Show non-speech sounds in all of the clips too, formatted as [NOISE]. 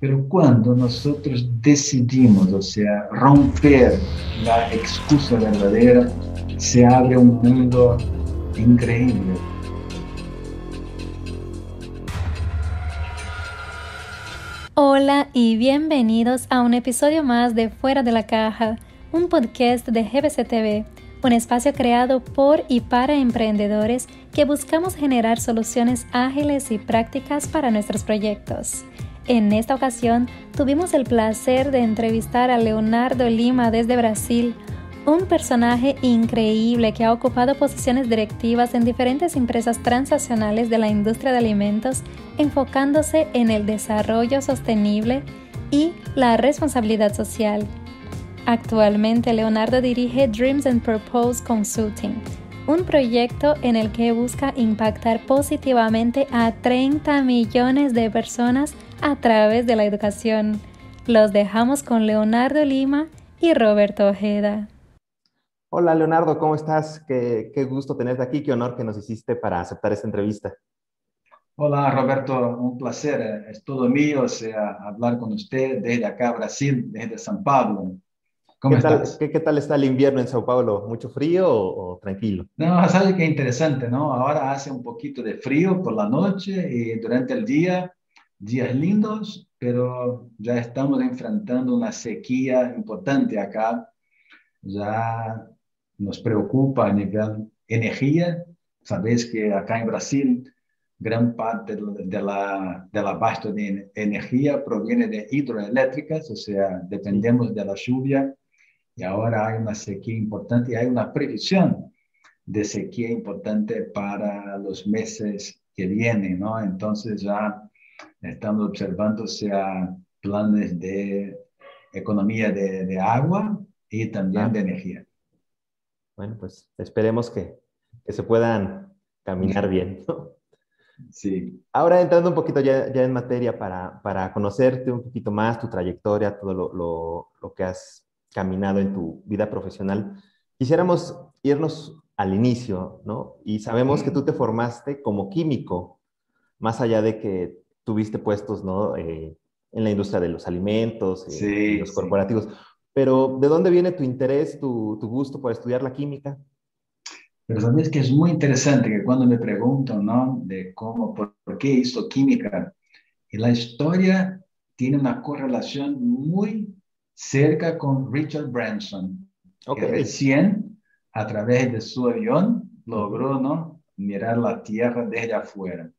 Pero cuando nosotros decidimos, o sea, romper la excusa verdadera, se abre un mundo increíble. Hola y bienvenidos a un episodio más de Fuera de la Caja, un podcast de GBC TV, un espacio creado por y para emprendedores que buscamos generar soluciones ágiles y prácticas para nuestros proyectos. En esta ocasión tuvimos el placer de entrevistar a Leonardo Lima desde Brasil, un personaje increíble que ha ocupado posiciones directivas en diferentes empresas transnacionales de la industria de alimentos, enfocándose en el desarrollo sostenible y la responsabilidad social. Actualmente Leonardo dirige Dreams and Purpose Consulting, un proyecto en el que busca impactar positivamente a 30 millones de personas a través de la educación. Los dejamos con Leonardo Lima y Roberto Ojeda. Hola Leonardo, ¿cómo estás? Qué, gusto tenerte aquí, qué honor que nos hiciste para aceptar esta entrevista. Hola Roberto, un placer, es todo mío sea, hablar con usted desde acá, Brasil, desde San Pablo. ¿Cómo ¿Qué estás? Tal, ¿qué, tal está el invierno en Sao Paulo? ¿Mucho frío o, tranquilo? No, sabes qué interesante, ¿no? Ahora hace un poquito de frío por la noche y durante el día, días lindos, pero ya estamos enfrentando una sequía importante acá. Ya nos preocupa a nivel energía. Sabéis que acá en Brasil gran parte de la, del abasto de energía proviene de hidroeléctricas, o sea, dependemos de la lluvia y ahora hay una sequía importante y hay una previsión de sequía importante para los meses que vienen, ¿no? Entonces ya estamos observando sea planes de economía de, de agua y también de energía. Bueno, pues esperemos que, que se puedan caminar [LAUGHS] bien. Sí. Ahora entrando un poquito ya, ya en materia para, para, conocerte un poquito más, tu trayectoria, todo lo, lo, lo que has caminado en tu vida profesional, quisiéramos irnos al inicio, ¿no? Y sabemos que tú te formaste como químico, más allá de que tuviste puestos, ¿no? Eh, en la industria de los alimentos, eh, los corporativos. Pero, ¿de dónde viene tu interés, tu, tu, gusto por estudiar la química? Pero sabes que es muy interesante que cuando me preguntan, ¿no? De cómo, por, por qué hizo química, y la historia tiene una correlación muy cerca con Richard Branson, que recién a través de su avión logró ¿no? mirar la Tierra desde afuera.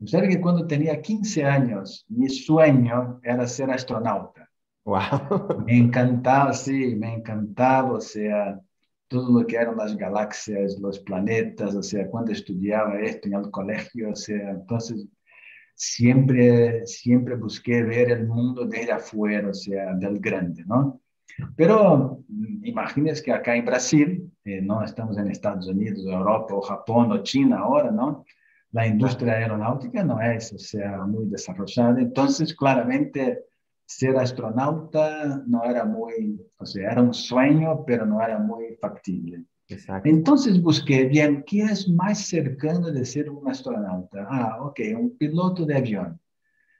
Observe que cuando tenía 15 años, mi sueño era ser astronauta. Wow. Me encantaba, sí, me encantaba, o sea, todo lo que eran las galaxias, los planetas, o sea, cuando estudiaba esto en el colegio, o sea, entonces siempre, siempre busqué ver el mundo desde afuera, o sea, del grande, ¿no? Pero mm, imagínense que acá en Brasil, eh, no estamos en Estados Unidos, Europa, o Japón, o China ahora, ¿no? La industria aeronáutica no es, o sea, muy desarrollada. Entonces, claramente, ser astronauta no era muy, o sea, era un sueño, pero no era muy factible. Entonces busqué bien qué es más cercano de ser un astronauta. Ah, ok, un piloto de avión.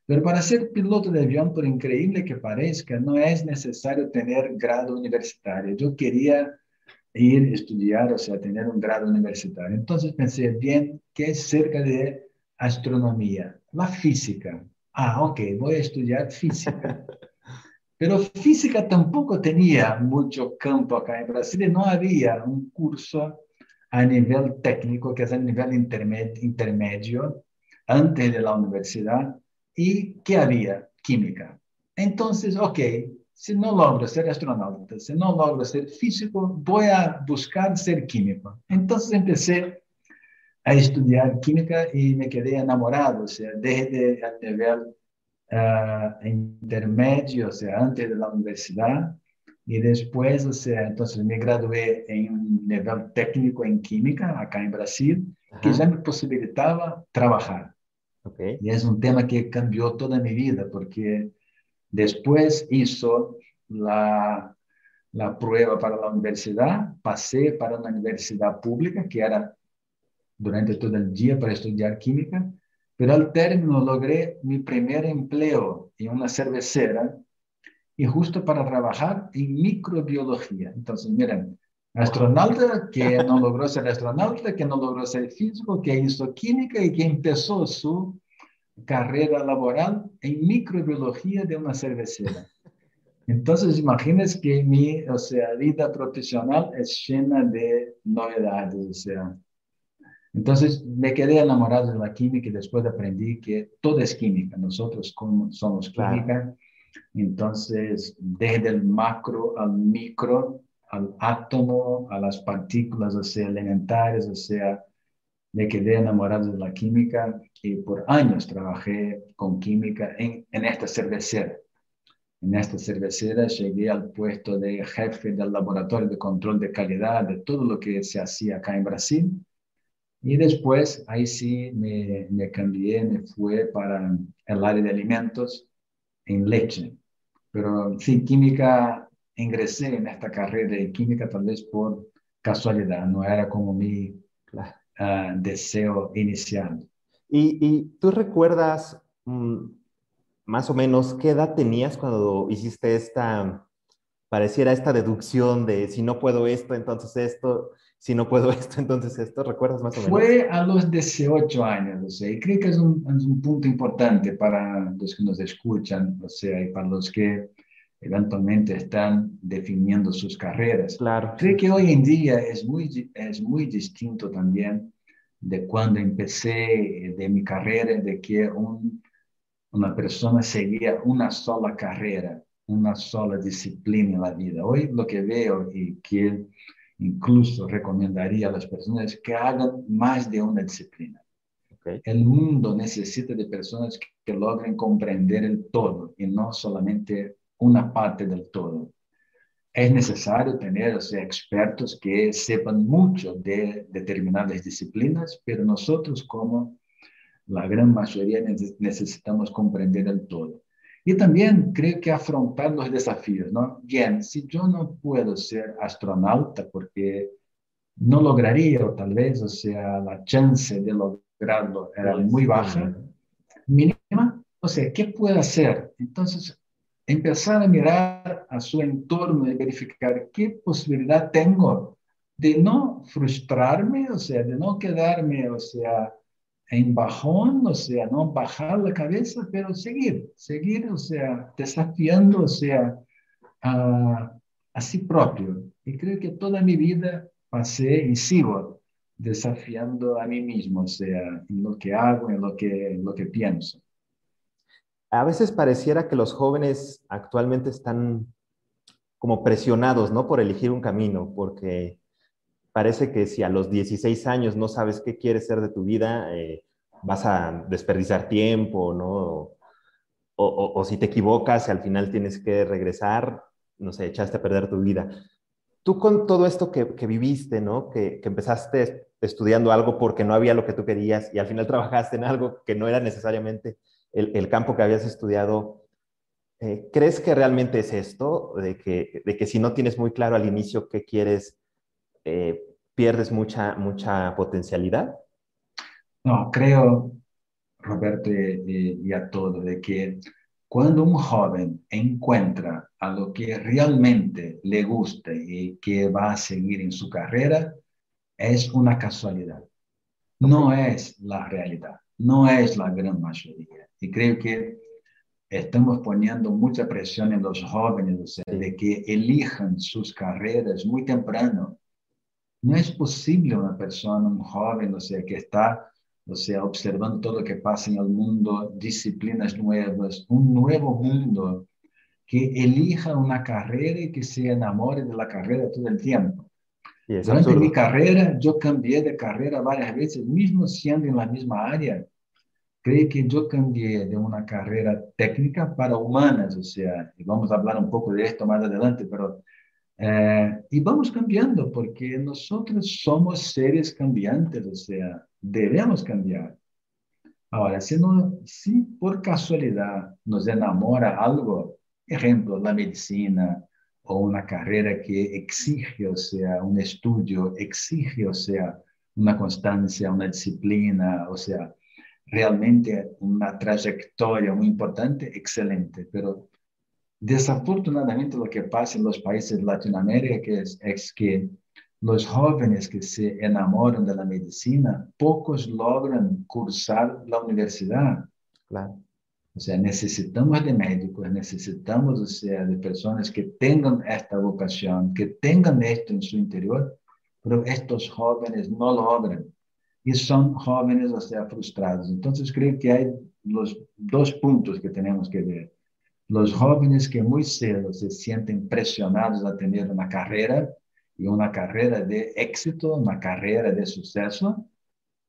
Pero para ser piloto de avión, por increíble que parezca, no es necesario tener grado universitario. Yo quería ir a estudiar, o sea, tener un grado universitario. Entonces pensé, bien, ¿qué es cerca de astronomía? La física. Ah, ok, voy a estudiar física. [LAUGHS] Pero física tampoco tenía mucho campo acá en Brasil no había un curso a nivel técnico, que es a nivel intermedio, antes de la universidad, y que había química. Entonces, ok, si no logro ser astronauta, si no logro ser físico, voy a buscar ser químico. Entonces empecé a estudiar química y me quedé enamorado, o sea, desde el nivel uh, intermedio, o sea, antes de la universidad, y después, o sea, entonces me gradué en un nivel técnico en química, acá en Brasil, que ya me posibilitaba trabajar. Okay. Y es un tema que cambió toda mi vida, porque después hizo la, la prueba para la universidad, pasé para una universidad pública, que era durante todo el día para estudiar química, Pero al término logré mi primer empleo en una cervecera y justo para trabajar en microbiología. Entonces, miren, astronauta que no logró ser astronauta, que no logró ser físico, que hizo química y que empezó su carrera laboral en microbiología de una cervecera. Entonces, imagínense que mi, o sea, vida profesional es llena de novedades, o sea. Entonces, me quedé enamorado de la química y después aprendí que todo es química. Nosotros somos química. Entonces, desde el macro al micro, al átomo, a las partículas, o sea, elementales, o sea, me quedé enamorado de la química y por años trabajé con química en, en esta cervecera. En esta cervecera llegué al puesto de jefe del laboratorio de control de calidad de todo lo que se hacía acá en Brasil. Y después, ahí sí me, me cambié, me fui para el área de alimentos en leche. Pero sí, química, ingresé en esta carrera de química tal vez por casualidad, no era como mi uh, deseo inicial. ¿Y, y tú recuerdas mm, más o menos, ¿qué edad tenías cuando hiciste esta, pareciera esta deducción de si no puedo esto, entonces esto, si no puedo [LAUGHS] esto, entonces esto? ¿Recuerdas más o menos? Fue a los 18 años, o sea, y creo que es un, es un punto importante para los que nos escuchan, o sea, y para los que eventualmente están definiendo sus carreras. Claro. Creo que hoy en día es muy, es muy distinto también de cuando empecé de mi carrera, de que un una persona seguía una sola carrera, una sola disciplina en la vida. Hoy lo que veo y que incluso recomendaría a las personas es que hagan más de una disciplina. El mundo necesita de personas que, logren comprender el todo y no solamente una parte del todo. Es necesario tener expertos que sepan mucho de determinadas disciplinas, pero nosotros como la gran mayoría necesitamos comprender el todo. Y también creo que afrontar los desafíos, ¿no? Bien, si yo no puedo ser astronauta porque no lograría, o tal vez, o sea, la chance de lograrlo era muy baja, mínima, o sea, ¿qué puedo hacer? Entonces, empezar a mirar a su entorno y verificar qué posibilidad tengo de no frustrarme, o sea, de no quedarme, o sea, en bajón, o sea, no bajar la cabeza, pero seguir, seguir, o sea, desafiando, o sea, a, sí propio. Y creo que toda mi vida pasé y sigo desafiando a mí mismo, o sea, en lo que hago, en lo que, en lo que pienso. A veces pareciera que los jóvenes actualmente están como presionados, ¿no? Por elegir un camino, porque parece que si a los 16 años no sabes qué quieres ser de tu vida, eh, vas a desperdiciar tiempo, ¿no? O, si te equivocas y al final tienes que regresar, no sé, echaste a perder tu vida. Tú con todo esto que, viviste, ¿no? Que, empezaste estudiando algo porque no había lo que tú querías y al final [LAUGHS] trabajaste en algo que no era necesariamente el, campo que habías estudiado, eh, ¿crees que realmente es esto? De que, de que si no tienes muy claro al inicio qué quieres, eh, pierdes mucha, mucha potencialidad? No, creo, Roberto y, a todo, de que cuando un joven encuentra a lo que realmente le gusta y que va a seguir en su carrera, es una casualidad. No es la realidad, no es la gran mayoría. Y creo que estamos poniendo mucha presión en los jóvenes, de que elijan sus carreras muy temprano no es posible una persona, un joven, o sea, que está, o sea, observando todo lo que pasa en el mundo, disciplinas nuevas, un nuevo mundo, que elija una carrera y que se enamore de la carrera todo el tiempo. Durante mi carrera, yo cambié de carrera varias veces, mismo siendo en la misma área. Creo que yo cambié de una carrera técnica para humanas, o sea, y vamos a hablar un poco de esto más adelante, pero eh, y vamos cambiando porque nosotros somos seres cambiantes, o sea, debemos cambiar. Ahora, si, no, si por casualidad nos enamora algo, ejemplo, la medicina o una carrera que exige, o sea, un estudio, exige, o sea, una constancia, una disciplina, o sea, realmente una trayectoria muy importante, excelente, pero desafortunadamente lo que pasa en los países de Latinoamérica es, es que los jóvenes que se enamoran de la medicina, pocos logran cursar la universidad. Claro. O sea, necesitamos de médicos, necesitamos de personas que tengan esta vocación, que tengan esto en su interior, pero estos jóvenes no logran y son jóvenes, o sea, frustrados. Entonces, creo que hay los dos puntos que tenemos que ver. Los jóvenes que muy cedo se sienten presionados a tener una carrera y una carrera de éxito, una carrera de suceso,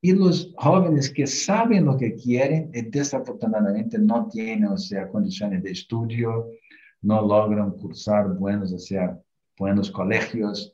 y los jóvenes que saben lo que quieren y desafortunadamente no tienen, o sea, condiciones de estudio, no logran cursar buenos, o sea, buenos colegios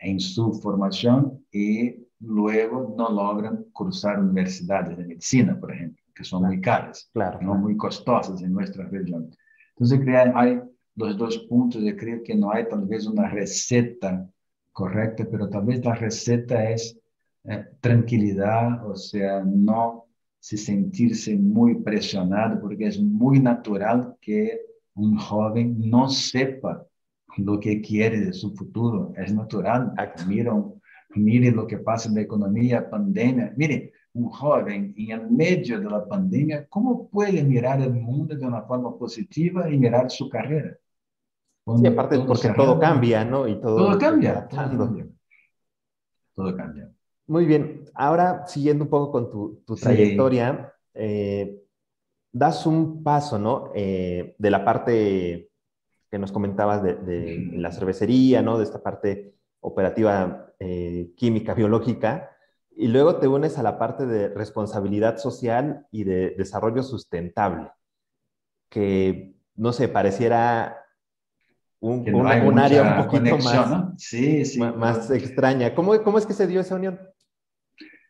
en su formación y luego no logran cursar universidades de medicina, por ejemplo, que son muy caras, claro, no muy costosas en nuestra región. Entonces, hay los dos puntos, de creo que no hay tal vez una receta correcta, pero tal vez la receta es eh, tranquilidad, o sea, no se sentirse muy presionado, porque es muy natural que un joven no sepa lo que quiere de su futuro. Es natural. Miren, mire lo que pasa en la economía, pandemia. Mire, un joven en el medio de la pandemia, ¿cómo puede mirar el mundo de una forma positiva y mirar su carrera? sí, aparte porque todo cambia, ¿no? Y todo, todo cambia. Todo cambia. Muy bien, ahora siguiendo un poco con tu, trayectoria, eh, das un paso, ¿no? Eh, de la parte que nos comentabas de, la cervecería, ¿no? De esta parte operativa eh, química, biológica, y luego te unes a la parte de responsabilidad social y de desarrollo sustentable, que, no sé, pareciera un, área un poquito más, sí, sí, más, extraña. ¿Cómo, ¿Cómo es que se dio esa unión?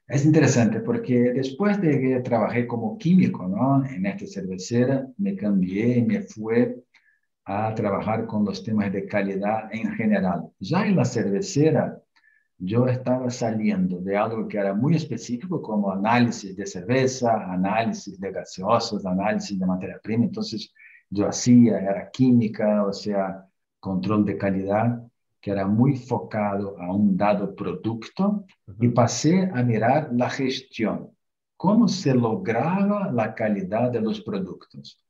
Es interesante porque después de que trabajé como químico ¿no? en esta cervecera, me cambié y me fui a trabajar con los temas de calidad en general. Ya en la cervecera, yo estaba saliendo de algo que era muy específico como análisis de cerveza, análisis de gaseosos, análisis de materia prima. Entonces, yo hacía, era química, o sea, control de calidad que era muy focado a un dado producto y pasé a mirar la gestión, cómo se lograba la calidad de los productos.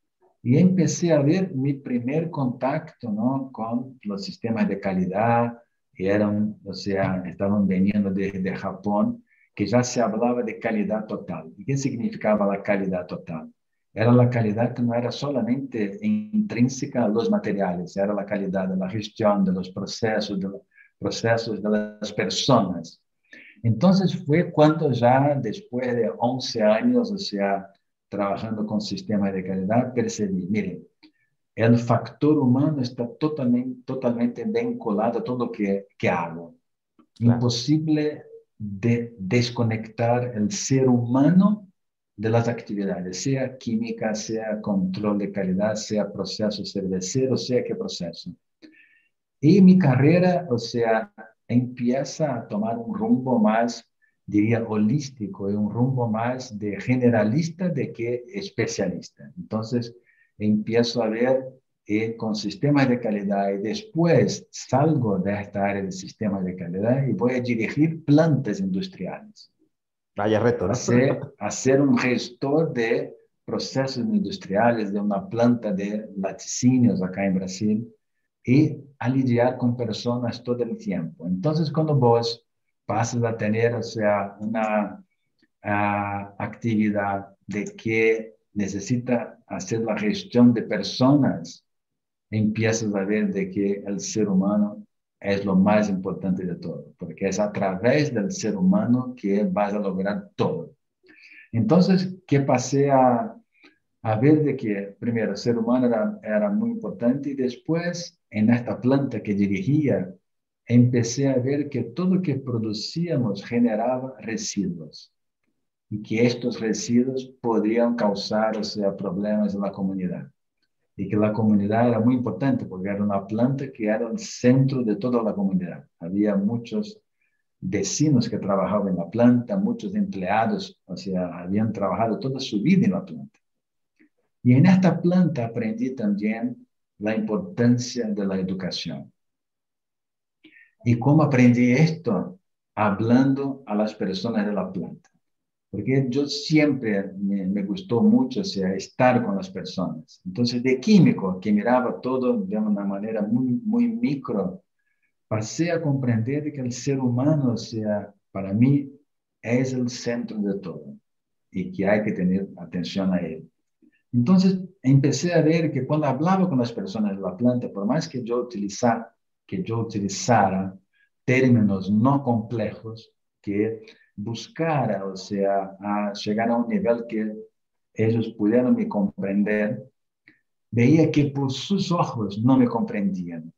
Y empecé a ver mi primer contacto ¿no? con los sistemas de calidad, eran, o sea, estaban veniendo desde Japón, que ya se hablaba de calidad total. ¿Y qué significaba la calidad total? Era la calidad que no era solamente intrínseca a los materiales, era la calidad de la gestión, de los procesos, de los procesos de las personas. Entonces fue cuando ya después de 11 años, o sea, trabajando con sistemas de calidad, percibí, miren, el factor humano está totalmente, totalmente vinculado a todo lo que, que hago. Imposible de desconectar el ser humano de las actividades, sea química, sea control de calidad, sea proceso cervecero, sea qué proceso. Y mi carrera, o sea, empieza a tomar un rumbo más, diría, holístico y un rumbo más de generalista de que especialista. Entonces, empiezo a ver eh, con sistemas de calidad y después salgo de esta área de sistemas de calidad y voy a dirigir plantas industriales. Vaya reto, ¿no? [LAUGHS] Hacer, un gestor de procesos industriales de una planta de laticínios acá en Brasil y a lidiar con personas todo el tiempo. Entonces, cuando vos pasas a tener, o sea, una ah, actividad de que necesita hacer la gestión de personas, empiezas a ver de que el ser humano es lo más importante de todo, porque es a través del ser humano que vas a lograr todo. Entonces, que pasé a, ver de que, primero, el ser humano era, muy importante y después, en esta planta que dirigía, empecé a ver que todo lo que producíamos generaba residuos y que estos residuos podrían causar problemas en la comunidad y que la comunidad era muy importante porque era una planta que era el centro de toda la comunidad. Había muchos vecinos que trabajaban en la planta, muchos empleados, o sea, habían trabajado toda su vida en la planta. Y en esta planta aprendí también la importancia de la educación. ¿Y cómo aprendí esto? Hablando a las personas de la planta. Porque yo siempre me, gustó mucho o sea, estar con las personas. Entonces, de químico, que miraba todo de una manera muy, muy micro, pasé a comprender que el ser humano, o sea, para mí, es el centro de todo y que hay que tener atención a él. Entonces, empecé a ver que cuando hablaba con las personas de la planta, por más que yo utilizara, que yo utilizara términos no complejos, que buscara, o sea, a llegar a un nivel que ellos pudieran me comprender, veía que por sus ojos no me comprendían.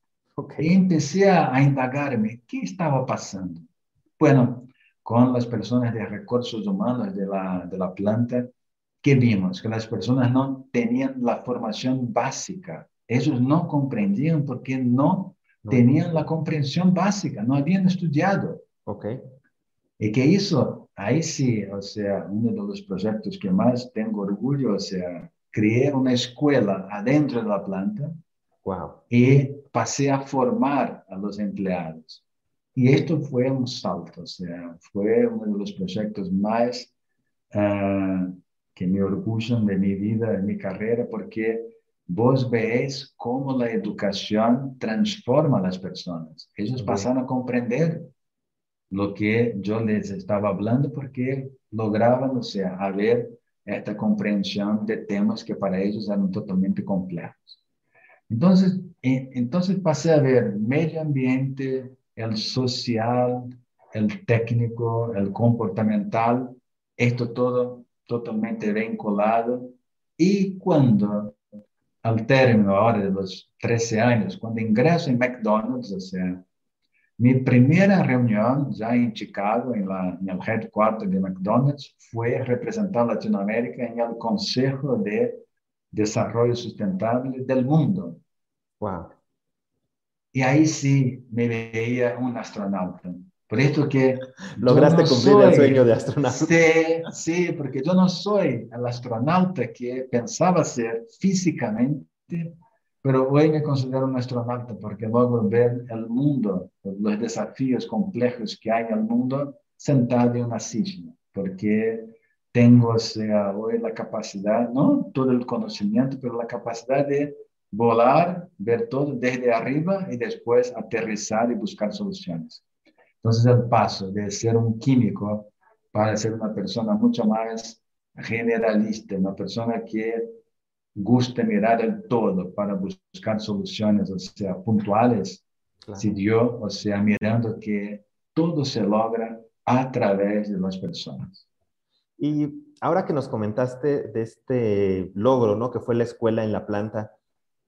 Y empecé a, indagarme qué estaba pasando. Bueno, con las personas de recursos humanos de la, de la planta, ¿qué vimos? Que las personas no tenían la formación básica. Ellos no comprendían porque no, tenían la comprensión básica, no habían estudiado. Okay. Y que eso, ahí sí, o sea, uno de los proyectos que más tengo orgullo, o sea, creé una escuela adentro de la planta wow. y pasé a formar a los empleados. Y esto fue un salto, o sea, fue uno de los proyectos más uh, que me orgullan de mi vida, de mi carrera, porque vos veis cómo la educación transforma a las personas. Ellos pasan a comprender lo que yo les estaba hablando porque lograban, o sea, a ver esta comprensión de temas que para ellos eran totalmente complejos. Entonces, entonces pasé a ver medio ambiente, el social, el técnico, el comportamental, esto todo totalmente vinculado. Y cuando, al término ahora de los 13 años, cuando ingreso en McDonald's, o sea, mi primera reunión ya en Chicago, en, la, en el headquarter de McDonald's, fue representar Latinoamérica en el Consejo de Desarrollo Sustentable del Mundo. Wow. Y ahí sí me veía un astronauta. Por esto que... Lograste cumplir el sueño de astronauta. Sí, sí, porque yo no soy el astronauta que pensaba ser físicamente, pero hoy me considero un astronauta porque luego ver el mundo, los desafíos complejos que hay en el mundo sentado en una silla, porque tengo, o sea, hoy la capacidad, no todo el conocimiento, pero la capacidad de volar, ver todo desde arriba y después aterrizar y buscar soluciones. Entonces el paso de ser un químico para ser una persona mucho más generalista, una persona que guste mirar el todo para buscar soluciones, o sea, puntuales, si se dio, o sea, mirando que todo se logra a través de las personas. Y ahora que nos comentaste de este logro, ¿no? Que fue la escuela en la planta,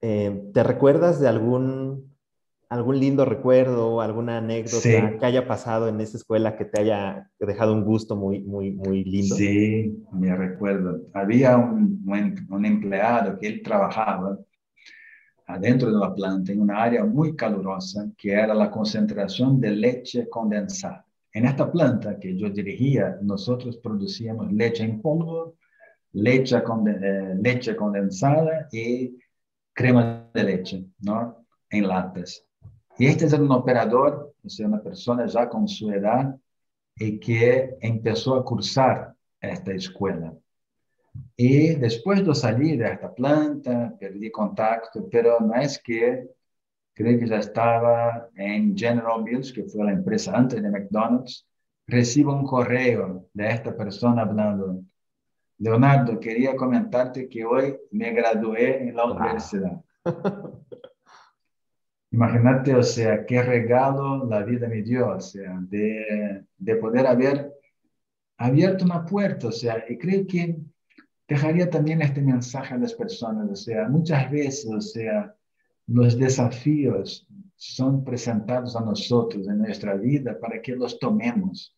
eh, ¿te recuerdas de algún, algún lindo recuerdo, alguna anécdota que haya pasado en esa escuela que te haya dejado un gusto muy, muy, muy lindo? Sí, me recuerdo. Había un, un empleado que él trabajaba adentro de la planta en una área muy calurosa que era la concentración de leche condensada. En esta planta que yo dirigía, nosotros producíamos leche en polvo, leche, eh, leche condensada y crema de leche, ¿no? En latas. Y este es un operador, o sea, una persona ya con su edad y que empezó a cursar esta escuela. Y después de salir de esta planta, perdí contacto, pero no es que creo que ya estaba en General Mills, que fue la empresa antes de McDonald's, recibo un correo de esta persona hablando, Leonardo, quería comentarte que hoy me gradué en la universidad. [LAUGHS] Imagínate, o sea, qué regalo la vida me dio, o sea, de, de poder haber abierto una puerta, o sea, y creo que dejaría también este mensaje a las personas, o sea, muchas veces, o sea, los desafíos son presentados a nosotros en nuestra vida para que los tomemos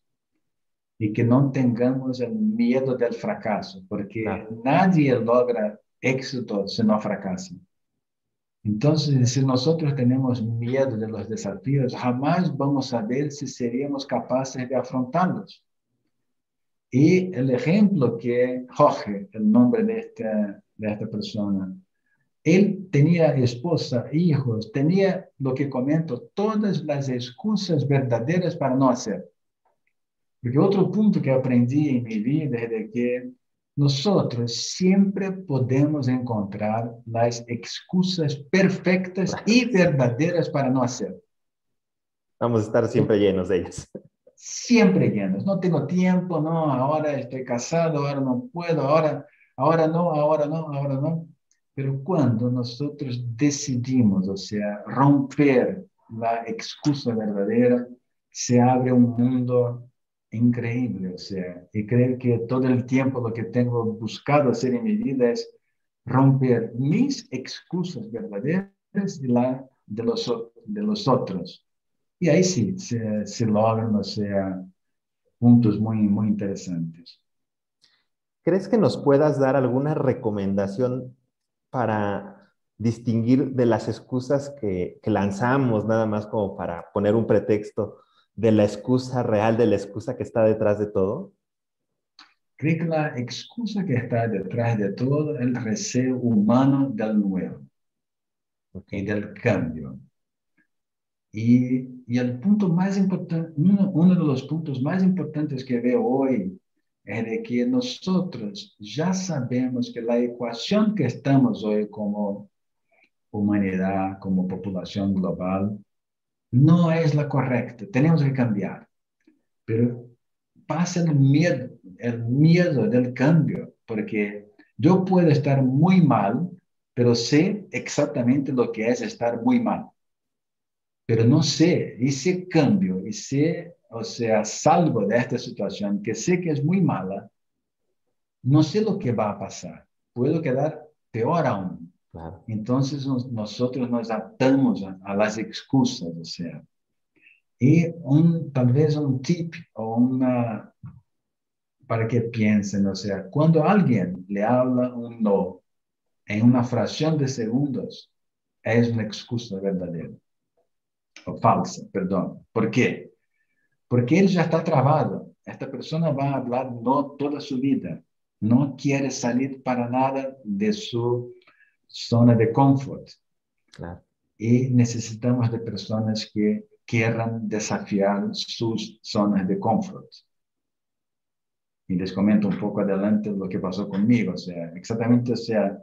y que no tengamos el miedo del fracaso, porque nadie logra éxito si no fracasa. Entonces, si nosotros tenemos miedo de los desafíos, jamás vamos a ver si seríamos capaces de afrontarlos. Y el ejemplo que Jorge, el nombre de esta, de esta persona, él tenía esposa, hijos, tenía lo que comento, todas las excusas verdaderas para no hacer. Porque otro punto que aprendí en mi vida es de que nosotros siempre podemos encontrar las excusas perfectas y verdaderas para no hacer. Vamos a estar siempre llenos de ellas. Siempre llenos. No tengo tiempo, no, ahora estoy casado, ahora no puedo, ahora, ahora no, ahora no, ahora no. Pero cuando nosotros decidimos, o sea, romper la excusa verdadera, se abre un mundo increíble, o sea, y creo que todo el tiempo lo que tengo buscado hacer en mi vida es romper mis excusas verdaderas y la de los, de los otros. Y ahí sí, se, se logran, o sea, puntos muy, muy interesantes. ¿Crees que nos puedas dar alguna recomendación para distinguir de las excusas que, que lanzamos, nada más como para poner un pretexto? De la excusa real, de la excusa que está detrás de todo? Creo que la excusa que está detrás de todo es el deseo humano del nuevo y del cambio. Y, y, el punto más importante, uno, uno, de los puntos más importantes que veo hoy es de que nosotros ya sabemos que la ecuación que estamos hoy como humanidad, como población global, no es la correcta, tenemos que cambiar. Pero pasa el miedo, el miedo del cambio, porque yo puedo estar muy mal, pero sé exactamente lo que es estar muy mal. Pero no sé, y si cambio, y o sea, salgo de esta situación que sé que es muy mala, no sé lo que va a pasar. Puedo quedar peor aún. Entonces nosotros nos atamos a, las excusas, o sea. Y un, tal vez un tip o una, para que piensen, o sea, cuando alguien le habla un no en una fracción de segundos, es una excusa verdadera. O falsa, perdón. ¿Por qué? Porque él ya está trabado. Esta persona va a hablar no toda su vida. No quiere salir para nada de su zona de confort. Y necesitamos de personas que quieran desafiar sus zonas de confort. Y les comento un poco adelante lo que pasó conmigo. O sea, exactamente, o sea,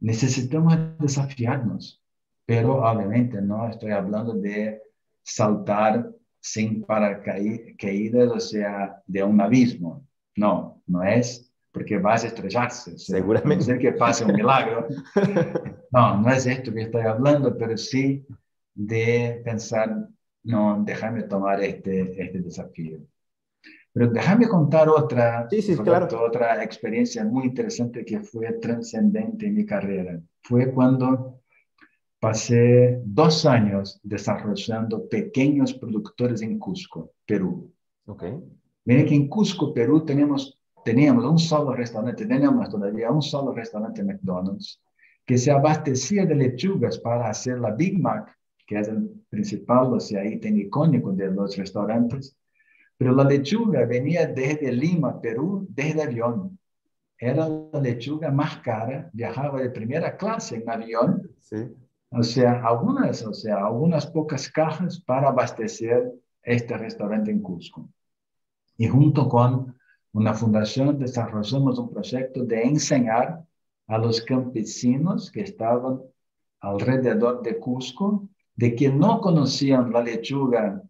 necesitamos desafiarnos, pero obviamente no estoy hablando de saltar sin paracaídas, o sea, de un abismo. No, no es porque vas a estrellarse. Seguramente. No que pase un milagro. No, no es esto que estoy hablando, pero sí de pensar, no, déjame tomar este, este desafío. Pero déjame contar otra, sí, sí, claro. otra experiencia muy interesante que fue trascendente en mi carrera. Fue cuando pasé dos años desarrollando pequeños productores en Cusco, Perú. Okay. Miren que en Cusco, Perú, tenemos teníamos un solo restaurante, tenemos todavía un solo restaurante McDonald's que se abastecía de lechugas para hacer la Big Mac, que es el principal, o sea, ítem icónico de los restaurantes. Pero la lechuga venía desde Lima, Perú, desde avión. Era la lechuga más cara, viajaba de primera clase en avión. Sí. O sea, algunas, o sea, algunas pocas cajas para abastecer este restaurante en Cusco. Y junto con una fundación desarrollamos un proyecto de enseñar a los campesinos que estaban alrededor de Cusco, de que no conocían la lechuga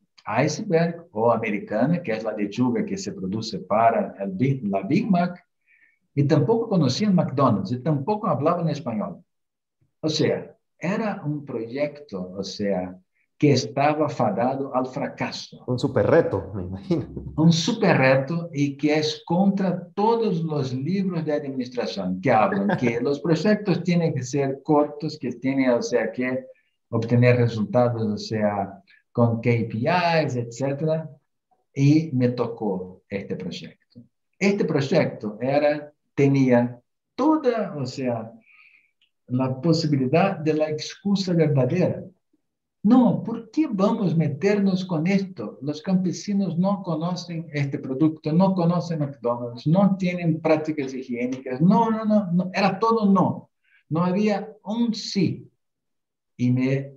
iceberg o americana, que es la lechuga que se produce para la Big Mac, y tampoco conocían McDonald's, y tampoco hablaban español. O sea, era un proyecto, o sea, que estaba fadado al fracaso. Un super reto, me imagino. Un super reto y que es contra todos los libros de administración que hablan que [LAUGHS] los proyectos tienen que ser cortos, que tienen, o sea, que obtener resultados, o sea, con KPIs, etc. Y me tocó este proyecto. Este proyecto era, tenía toda, o sea, la posibilidad de la excusa verdadera. No, ¿por qué vamos a meternos con esto? Los campesinos no conocen este producto, no conocen McDonald's, no tienen prácticas higiénicas. No, no, no, no, era todo no. No había un sí. Y me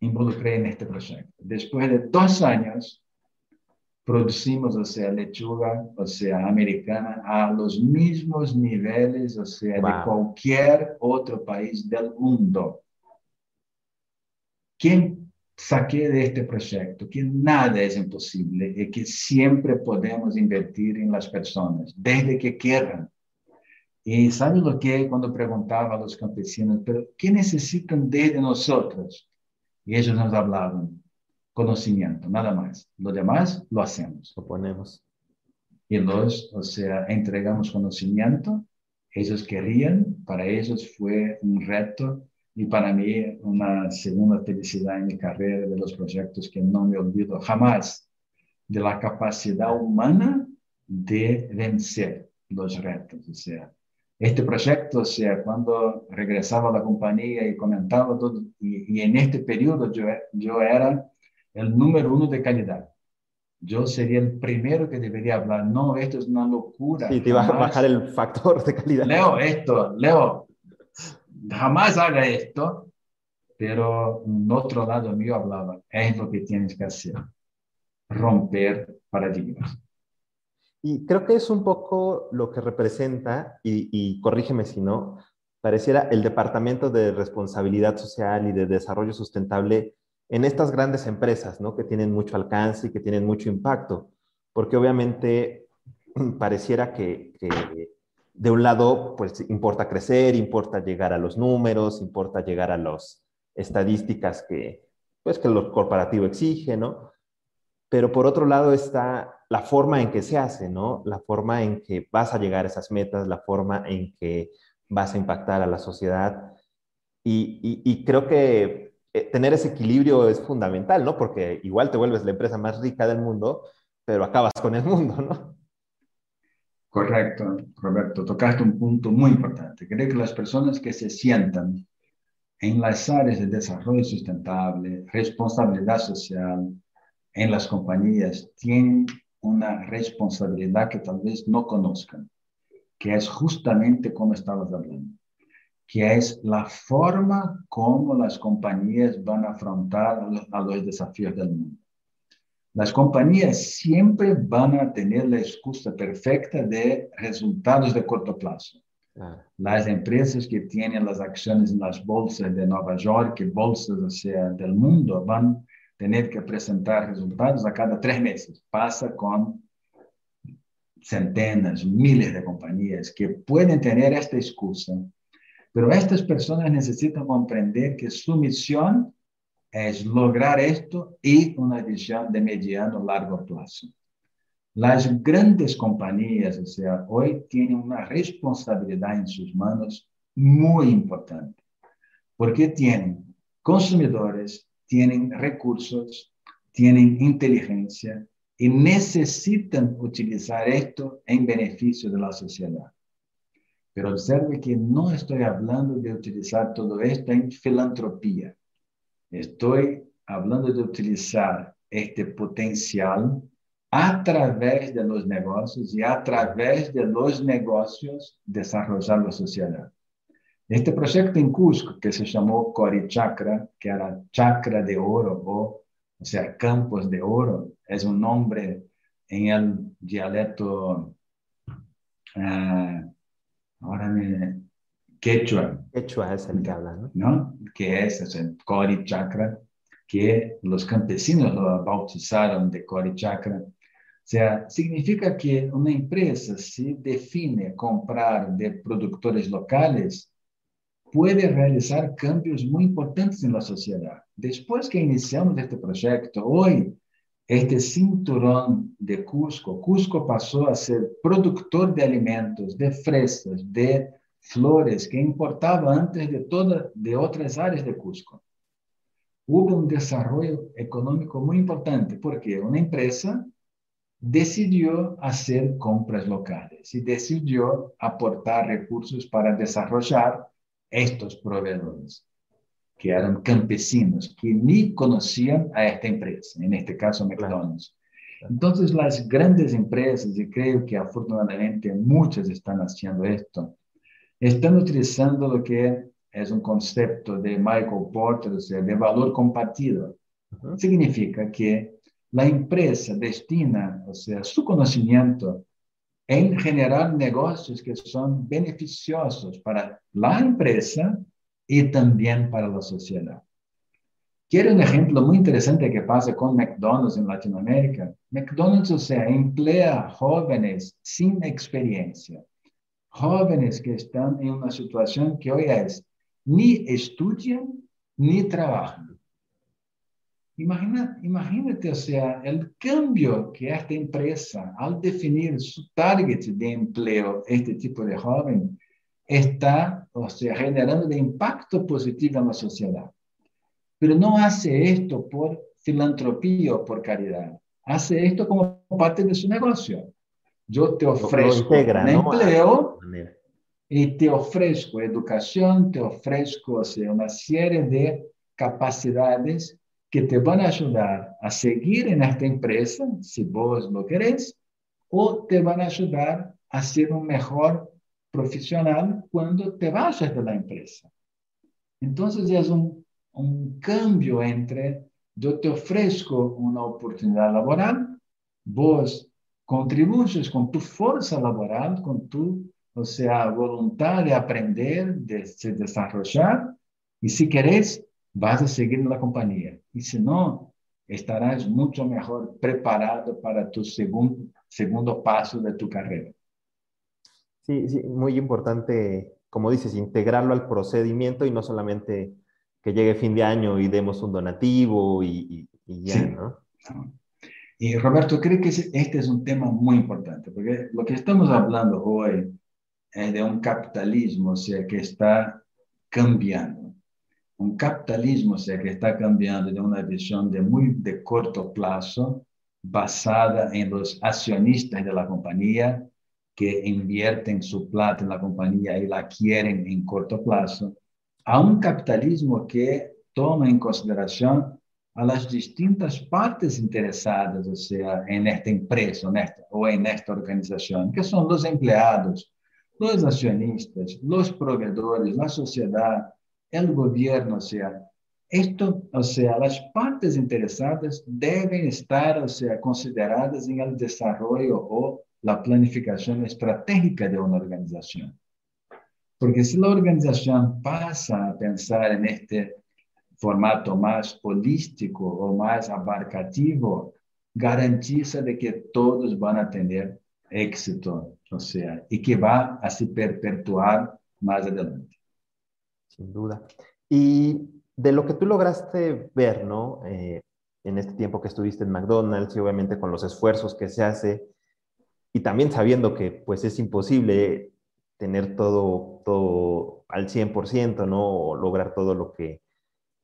involucré en este proyecto. Después de dos años, producimos, o sea, lechuga, o sea, americana, a los mismos niveles, o sea, de cualquier otro país del mundo. ¿Qué saqué de este proyecto? Que nada es imposible y que siempre podemos invertir en las personas, desde que quieran. Y ¿sabe lo que cuando preguntaba a los campesinos, pero qué necesitan desde nosotros? Y ellos nos hablaban, conocimiento, nada más. Lo demás lo hacemos. Lo ponemos. Y los, o sea, entregamos conocimiento. Ellos querían, para ellos fue un reto y para mí una segunda felicidad en mi carrera de los proyectos que no me olvido jamás, de la capacidad humana de vencer los retos. O sea, este proyecto, o sea, cuando regresaba a la compañía y comentaba todo, y, y en este periodo yo, yo era el número uno de calidad. Yo sería el primero que debería hablar. No, esto es una locura. Y te iba a bajar el factor de calidad. Leo, esto, Leo, jamás haga esto. Pero un otro lado mío hablaba, es lo que tienes que hacer. Romper paradigmas. Y creo que es un poco lo que representa, y, y corrígeme si no, pareciera el Departamento de Responsabilidad Social y de Desarrollo Sustentable en estas grandes empresas, ¿no? Que tienen mucho alcance y que tienen mucho impacto, porque obviamente [CLEARS THROAT] pareciera que, de un lado, pues importa crecer, importa llegar a los números, importa llegar a las estadísticas que, pues, que el corporativo exige, ¿no? Pero por otro lado está la forma en que se hace, ¿no? La forma en que vas a llegar a esas metas, la forma en que vas a impactar a la sociedad. y creo que eh, tener ese equilibrio es fundamental, ¿no? Porque igual te vuelves la empresa más rica del mundo, pero acabas con el mundo, ¿no? Correcto, Roberto. Tocaste un punto muy importante. Creo que las personas que se sientan en las áreas de desarrollo sustentable, responsabilidad social en las compañías, tienen una responsabilidad que tal vez no conozcan, que es justamente como estabas hablando que es la forma como las compañías van a afrontar a los desafíos del mundo. Las compañías siempre van a tener la excusa perfecta de resultados de corto plazo. Las empresas que tienen las acciones en las bolsas de Nueva York bolsas o sea, del mundo van a tener que presentar resultados a cada tres meses. Pasa con centenas, miles de compañías que pueden tener esta excusa pero estas personas necesitan comprender que su misión es lograr esto y una visión de mediano largo plazo. Las grandes compañías, o sea, hoy tienen una responsabilidad en sus manos muy importante, porque tienen consumidores, tienen recursos, tienen inteligencia y necesitan utilizar esto en beneficio de la sociedad. Pero observe que no estoy hablando de utilizar todo esto en filantropía. Estoy hablando de utilizar este potencial a través de los negocios y a través de los negocios desarrollar la sociedad. Este proyecto en Cusco, que se llamó Cori Chakra, que era chakra de oro o, o sea, campos de oro, es un nombre en el dialecto uh, ahora me... Quechua. Quechua es el que habla, ¿no? ¿no? Que es, el Kori Chakra, que los campesinos lo bautizaron de Kori Chakra. O sea, significa que una empresa si define comprar de productores locales, puede realizar cambios muy importantes en la sociedad. Después que iniciamos este proyecto, hoy este cinturón de Cusco, Cusco pasó a ser productor de alimentos, de fresas, de flores que importaba antes de todas de otras áreas de Cusco. Hubo un desarrollo económico muy importante porque una empresa decidió hacer compras locales y decidió aportar recursos para desarrollar estos proveedores, que eran campesinos, que ni conocían a esta empresa, en este caso McDonald's. Entonces, las grandes empresas, y creo que afortunadamente muchas están haciendo esto, están utilizando lo que es un concepto de Michael Porter, o sea, de valor compartido. Significa que la empresa destina, o sea, su conocimiento en generar negocios que son beneficiosos para la empresa y también para la sociedad. Quiero un ejemplo muy interesante que pasa con McDonald's en Latinoamérica. McDonald's, o sea, emplea jóvenes sin experiencia, jóvenes que están en una situación que hoy es ni estudian ni trabajan. Imagina, imagínate, o sea, el cambio que esta empresa, al definir su target de empleo, este tipo de joven, está, o sea, generando de impacto positivo en la sociedad. Pero no hace esto por filantropía o por caridad. Hace esto como parte de su negocio. Yo te ofrezco un empleo y te ofrezco educación, te ofrezco o sea, una serie de capacidades que te van a ayudar a seguir en esta empresa, si vos lo querés, o te van a ayudar a ser un mejor profesional cuando te vayas de la empresa. Entonces es un, un cambio entre yo te ofrezco una oportunidad laboral, vos contribuyes con tu fuerza laboral, con tu, o sea, voluntad de aprender, de se desarrollar, y si querés, vas a seguir en la compañía. Y si no, estarás mucho mejor preparado para tu segundo, segundo paso de tu carrera. Sí, sí, muy importante, como dices, integrarlo al procedimiento y no solamente que llegue fin de año y demos un donativo y, y, ya, ¿no? Y Roberto, creo que este es un tema muy importante, porque lo que estamos hablando hoy es de un capitalismo, o sea, que está cambiando. Un capitalismo sea, que está cambiando de una visión de muy de corto plazo, basada en los accionistas de la compañía, que invierten su plata en la compañía y la quieren en corto plazo, a un capitalismo que toma en consideración a las distintas partes interesadas, o sea, en esta empresa o en esta organización, que son los empleados, los accionistas, los proveedores, la sociedad, el gobierno, o sea, esto, o sea, las partes interesadas deben estar, o sea, consideradas en el desarrollo o la planificación estratégica de una organización. Porque si la organización pasa a pensar en este formato más holístico o más abarcativo, garantiza de que todos van a tener éxito, o sea, y que va a se perpetuar más adelante. Sin duda. Y de lo que tú lograste ver, ¿no? Eh, en este tiempo que estuviste en McDonald's y obviamente con los esfuerzos que se hace y también sabiendo que pues es imposible tener todo, todo al 100%, ¿no? O lograr todo lo que,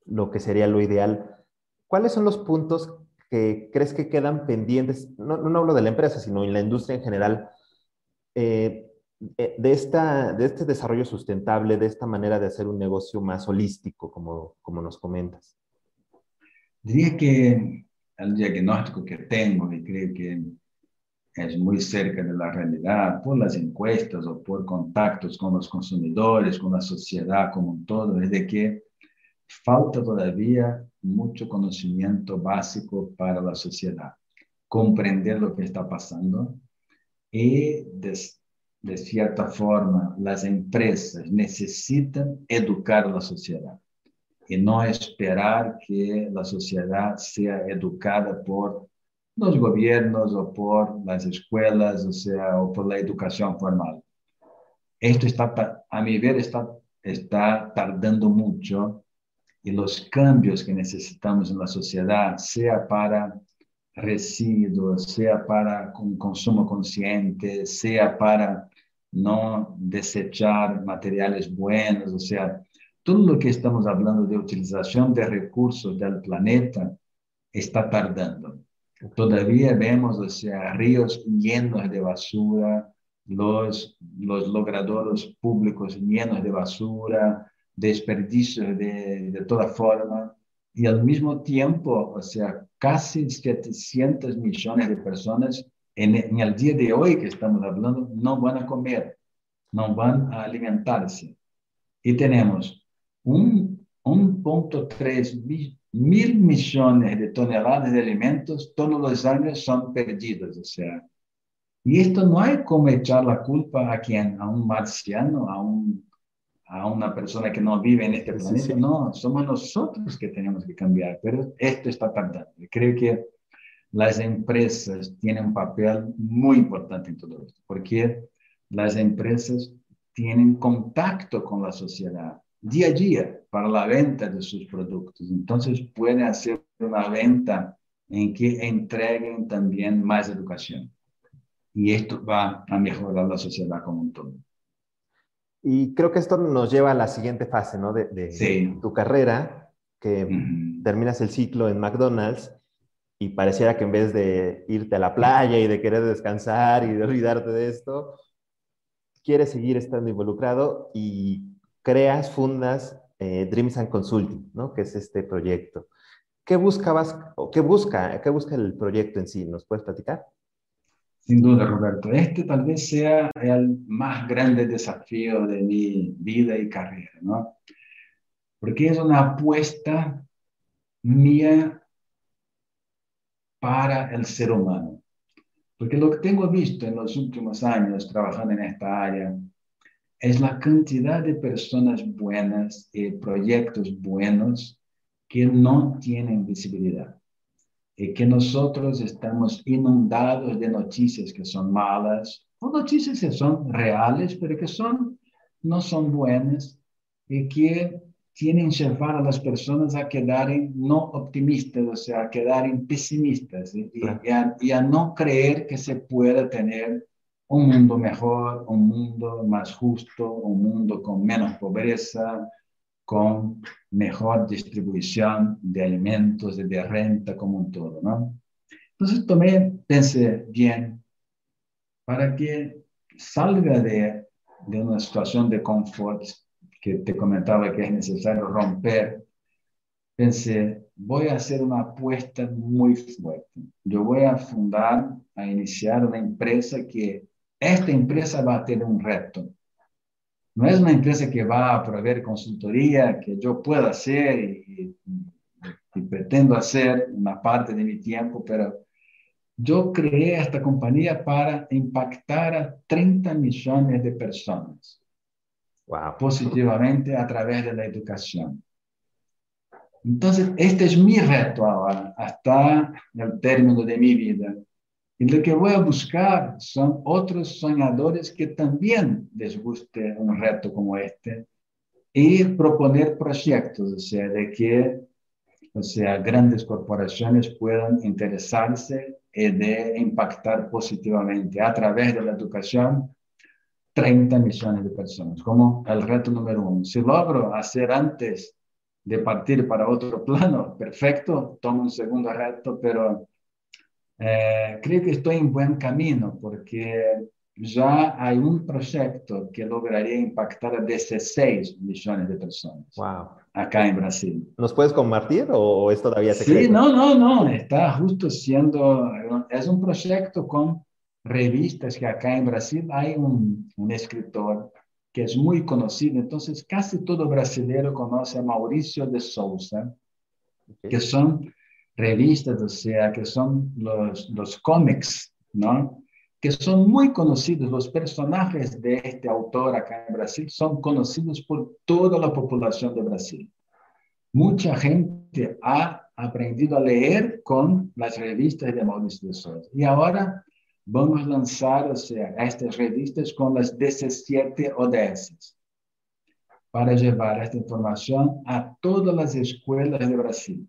lo que sería lo ideal. ¿Cuáles son los puntos que crees que quedan pendientes? No, no hablo de la empresa, sino en la industria en general. Eh, eh, de, esta, de este desarrollo sustentable, de esta manera de hacer un negocio más holístico, como, como nos comentas? Diría que el diagnóstico que tengo, y creo que es muy cerca de la realidad, por las encuestas o por contactos con los consumidores, con la sociedad como un todo, es de que falta todavía mucho conocimiento básico para la sociedad, comprender lo que está pasando y de cierta forma, las empresas necesitan educar a la sociedad y no esperar que la sociedad sea educada por los gobiernos o por las escuelas, o sea, o por la educación formal. Esto está, a mi ver, está, está tardando mucho y los cambios que necesitamos en la sociedad, sea para residuos, sea para un consumo consciente, sea para no desechar materiales buenos, o sea, todo lo que estamos hablando de utilización de recursos del planeta está tardando. Todavía vemos, o sea, ríos llenos de basura, los, los logradoros públicos llenos de basura, desperdicio de, de toda forma, y al mismo tiempo, o sea, casi 700 millones de personas en, el día de hoy que estamos hablando no van a comer, no van a alimentarse. Y tenemos un 1.3 mil millones de toneladas de alimentos todos los años son perdidos, o sea, y esto no hay como echar la culpa a quien, a un marciano, a, un, a una persona que no vive en este planeta, no, somos nosotros que tenemos que cambiar, pero esto está tardando. Creo que las empresas tienen un papel muy importante en todo esto, porque las empresas tienen contacto con la sociedad día a día para la venta de sus productos. Entonces pueden hacer una venta en que entreguen también más educación. Y esto va a mejorar la sociedad como un todo. Y creo que esto nos lleva a la siguiente fase, ¿no? De, tu carrera, que terminas el ciclo en McDonald's y pareciera que en vez de irte a la playa y de querer descansar y de olvidarte de esto, quieres seguir estando involucrado y creas, fundas eh, Dreams and Consulting, ¿no? Que es este proyecto. ¿Qué buscabas o qué busca, qué busca el proyecto en sí? ¿Nos puedes platicar? Sin duda, Roberto. Este tal vez sea el más grande desafío de mi vida y carrera, ¿no? Porque es una apuesta mía para el ser humano. Porque lo que tengo visto en los últimos años trabajando en esta área es la cantidad de personas buenas y proyectos buenos que no tienen visibilidad. Y que nosotros estamos inundados de noticias que son malas, o noticias que son reales, pero que son, no son buenas, y que tienen llevar a las personas a quedar no optimistas, o sea, a quedar pesimistas, y, y a no creer que se pueda tener un mundo mejor, un mundo más justo, un mundo con menos pobreza, con mejor distribución de alimentos y de renta como un todo, ¿no? Entonces tomé, pensé bien, para que salga de, de una situación de confort que te comentaba que es necesario romper, pensé, voy a hacer una apuesta muy fuerte. Yo voy a fundar, a iniciar una empresa que esta empresa va a tener un reto. No es una empresa que va a proveer consultoría que yo pueda hacer y, pretendo hacer una parte de mi tiempo, pero yo creé esta compañía para impactar a 30 millones de personas positivamente a través de la educación. Entonces, este es mi reto ahora, hasta el término de mi vida. Y lo que voy a buscar son otros soñadores que también les guste un reto como este y proponer proyectos, o sea, de que sea, grandes corporaciones puedan interesarse y de impactar positivamente a través de la educación 30 millones de personas, como el reto número uno. Si logro hacer antes de partir para otro plano, perfecto, tomo un segundo reto, pero eh, creo que estoy en buen camino porque ya hay un proyecto que lograría impactar a 16 millones de personas wow. acá en Brasil. ¿Nos puedes compartir o es todavía secreto? Sí, no, no, no, está justo siendo, es un proyecto con revistas que acá en Brasil hay un, un escritor que es muy conocido, entonces casi todo brasileño conoce a Mauricio de Souza, que son revistas, o sea, que son los, los cómics, ¿no? Que son muy conocidos, los personajes de este autor acá en Brasil son conocidos por toda la población de Brasil. Mucha gente ha aprendido a leer con las revistas de Mauricio de Sousa. Y ahora vamos a lanzar, o sea, estas revistas con las 17 ODS para llevar esta información a todas las escuelas de Brasil.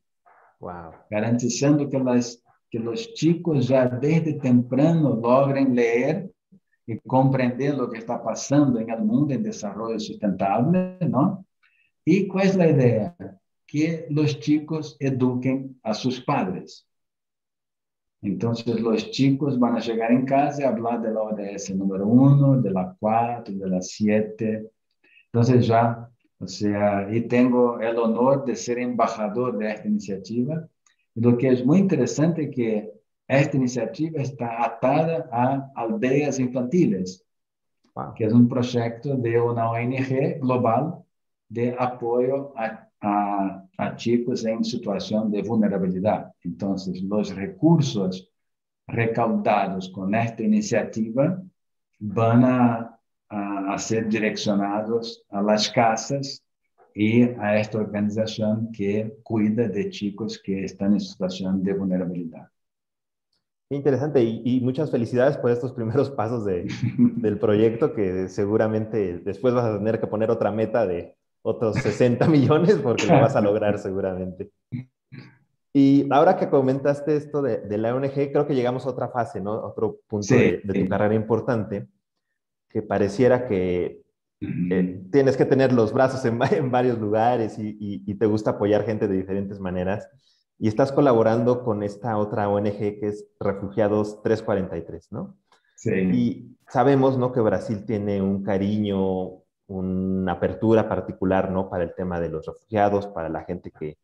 Wow. Garantizando que, las, que los chicos ya desde temprano logren leer y comprender lo que está pasando en el mundo en desarrollo sustentable, ¿no? ¿Y cuál es la idea? Que los chicos eduquen a sus padres. Entonces los chicos van a llegar en casa y hablar de la ODS número uno, de la cuatro, de la siete. O sea, y tengo el honor de ser embajador de esta iniciativa. Y lo que es muy interesante es que esta iniciativa está atada a aldeas infantiles, que es un proyecto de una ONG global de apoyo a, a, a chicos en situación de vulnerabilidad. Entonces, los recursos recaudados con esta iniciativa van a, a, a, ser direccionados a las casas y a esta organización que cuida de chicos que están en situación de vulnerabilidad. Interesante y, y muchas felicidades por estos primeros pasos de, [LAUGHS] del proyecto que seguramente después vas a tener que poner otra meta de otros 60 millones porque lo vas a lograr seguramente. Y ahora que comentaste esto de, de, la ONG, creo que llegamos a otra fase, ¿no? Otro punto sí, de, de, tu carrera importante, que pareciera que eh, tienes que tener los brazos en, en varios lugares y, y, y, te gusta apoyar gente de diferentes maneras. Y estás colaborando con esta otra ONG que es Refugiados 343, ¿no? Sí. Y sabemos, ¿no? Que Brasil tiene un cariño, una apertura particular, ¿no? Para el tema de los refugiados, para la gente que,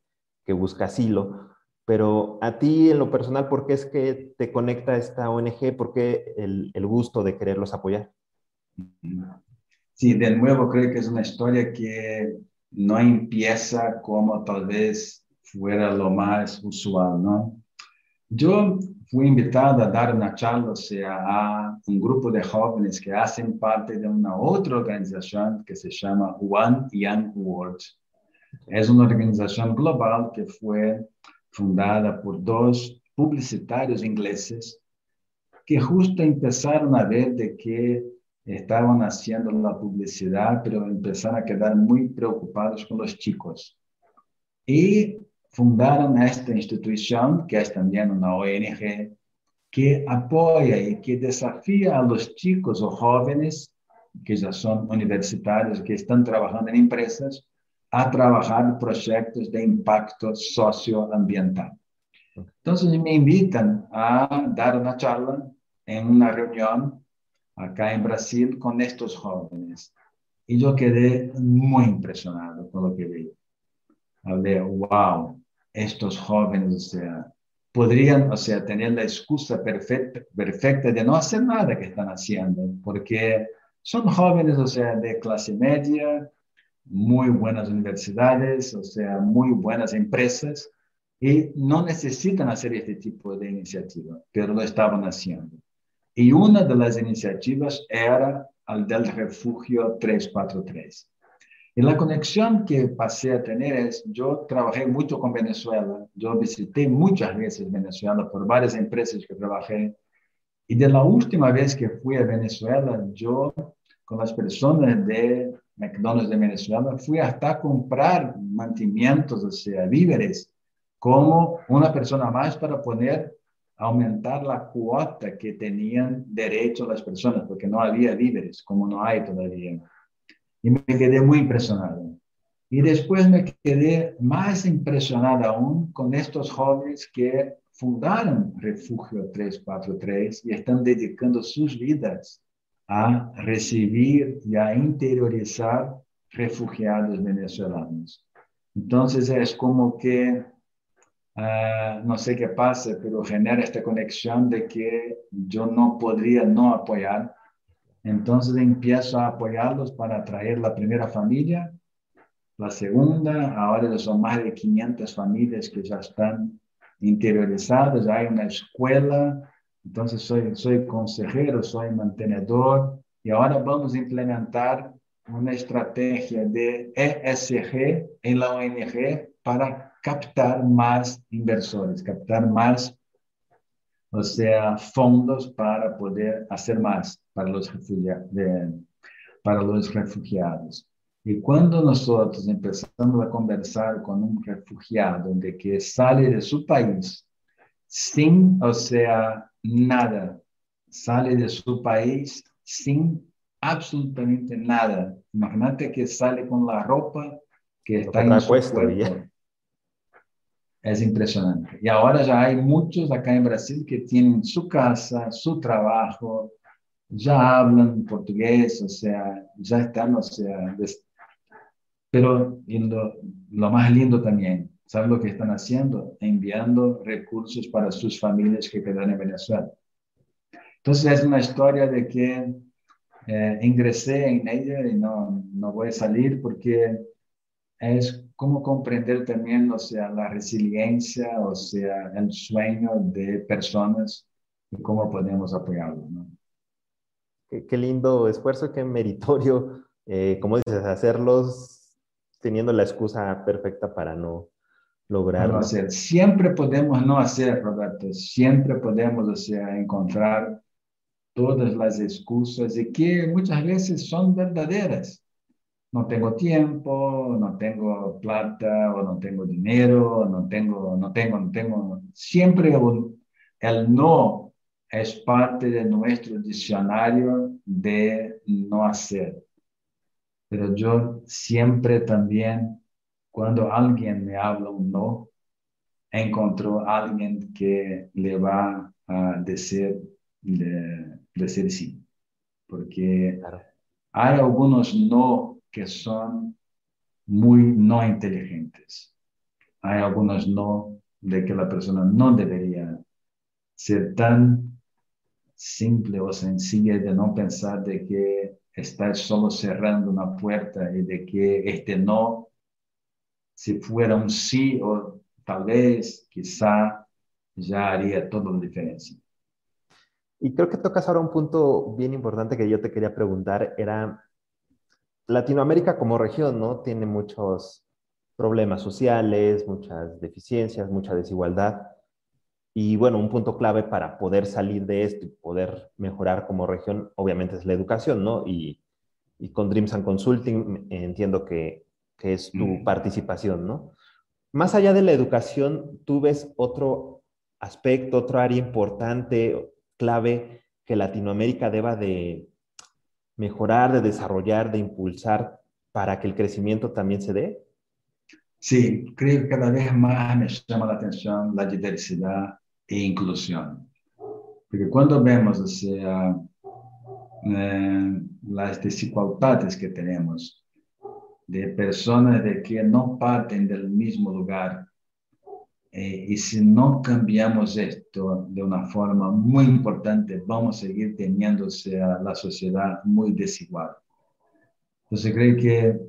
que busca asilo. Pero a ti, en lo personal, ¿por qué es que te conecta esta ONG? ¿Por qué el, el gusto de quererlos apoyar? Sí, de nuevo creo que es una historia que no empieza como tal vez fuera lo más usual, ¿no? Yo fui invitado a dar una charla, a un grupo de jóvenes que hacen parte de una otra organización que se llama One Young World. Es una organización global que fue fundada por dos publicitarios ingleses que justo empezaron a ver de que estaban haciendo la publicidad, pero empezaron a quedar muy preocupados con los chicos. Y fundaron esta institución, que es también una ONG, que apoya y que desafía a los chicos o jóvenes que ya son universitarios, que están trabajando en empresas, a trabajar proyectos de impacto socioambiental. Entonces me invitan a dar una charla en una reunión acá en Brasil con estos jóvenes. Y yo quedé muy impresionado con lo que vi. Hablé, wow, estos jóvenes, o sea, podrían, o sea, tener la excusa perfecta, perfecta de no hacer nada que están haciendo, porque son jóvenes, o sea, de clase media, muy buenas universidades, o sea, muy buenas empresas, y no necesitan hacer este tipo de iniciativa, pero lo estaban haciendo. Y una de las iniciativas era el del refugio 343. Y la conexión que pasé a tener es, yo trabajé mucho con Venezuela, yo visité muchas veces Venezuela por varias empresas que trabajé, y de la última vez que fui a Venezuela, yo con las personas de McDonald's de Venezuela, fui hasta comprar mantenimientos, o sea, víveres, como una persona más para poder aumentar la cuota que tenían derecho las personas, porque no había víveres, como no hay todavía. Y me quedé muy impresionado. Y después me quedé más impresionado aún con estos jóvenes que fundaron Refugio 343 y están dedicando sus vidas a recibir y a interiorizar refugiados venezolanos. Entonces es como que, uh, no sé qué pasa, pero genera esta conexión de que yo no podría no apoyar. Entonces empiezo a apoyarlos para traer la primera familia, la segunda, ahora son más de 500 familias que ya están interiorizadas, ya hay una escuela, entonces soy, soy consejero, soy mantenedor. Y ahora vamos a implementar una estrategia de ESG en la ONG para captar más inversores, captar más, o sea, fondos para poder hacer más para los, refugiados, para los refugiados. Y cuando nosotros empezamos a conversar con un refugiado de que sale de su país sin, o sea, nada, sale de su país sin absolutamente nada. Imagínate que sale con la ropa que está en su cuerpo. Es impresionante. Y ahora ya hay muchos acá en Brasil que tienen su casa, su trabajo, ya hablan portugués, o sea, ya están, o sea, Pero lo, lo más lindo también, ¿saben lo que están haciendo? Enviando recursos para sus familias que quedan en Venezuela. Entonces es una historia de que eh, ingresé en ella y no, no voy a salir porque es como comprender también, o sea, la resiliencia, o sea, el sueño de personas y cómo podemos apoyarlo. ¿no? Qué, lindo esfuerzo, qué meritorio, eh, como dices, hacerlos teniendo la excusa perfecta para no lograrlo. No hacer. Siempre podemos no hacer, Roberto, siempre podemos, o sea, encontrar todas las excusas y que muchas veces son verdaderas. No tengo tiempo, no tengo plata, o no tengo dinero, no tengo, no tengo, no tengo. Siempre el, no es parte de nuestro diccionario de no hacer. Pero yo siempre también, cuando alguien me habla un no, encontró a alguien que le va a decir de, decir sí, porque hay algunos no que son muy no inteligentes. Hay algunos no de que la persona no debería ser tan simple o sencilla de no pensar de que está solo cerrando una puerta y de que este no, si fuera un sí o tal vez, quizá, ya haría toda la diferencia. Y creo que tocas ahora un punto bien importante que yo te quería preguntar, era Latinoamérica como región, ¿no? Tiene muchos problemas sociales, muchas deficiencias, mucha desigualdad. Y bueno, un punto clave para poder salir de esto y poder mejorar como región, obviamente es la educación, ¿no? Y, con Dreams and Consulting entiendo que, que es tu mm. participación, ¿no? Más allá de la educación, ¿tú ves otro aspecto, otro área importante clave que Latinoamérica deba de mejorar, de desarrollar, de impulsar para que el crecimiento también se dé? Sí, creo que cada vez más me llama la atención la diversidad e inclusión. Porque cuando vemos, o sea, eh, las desigualdades que tenemos de personas de que no parten del mismo lugar, eh, y si no cambiamos esto de una forma muy importante, vamos a seguir teniendo la sociedad muy desigual. Entonces, creo que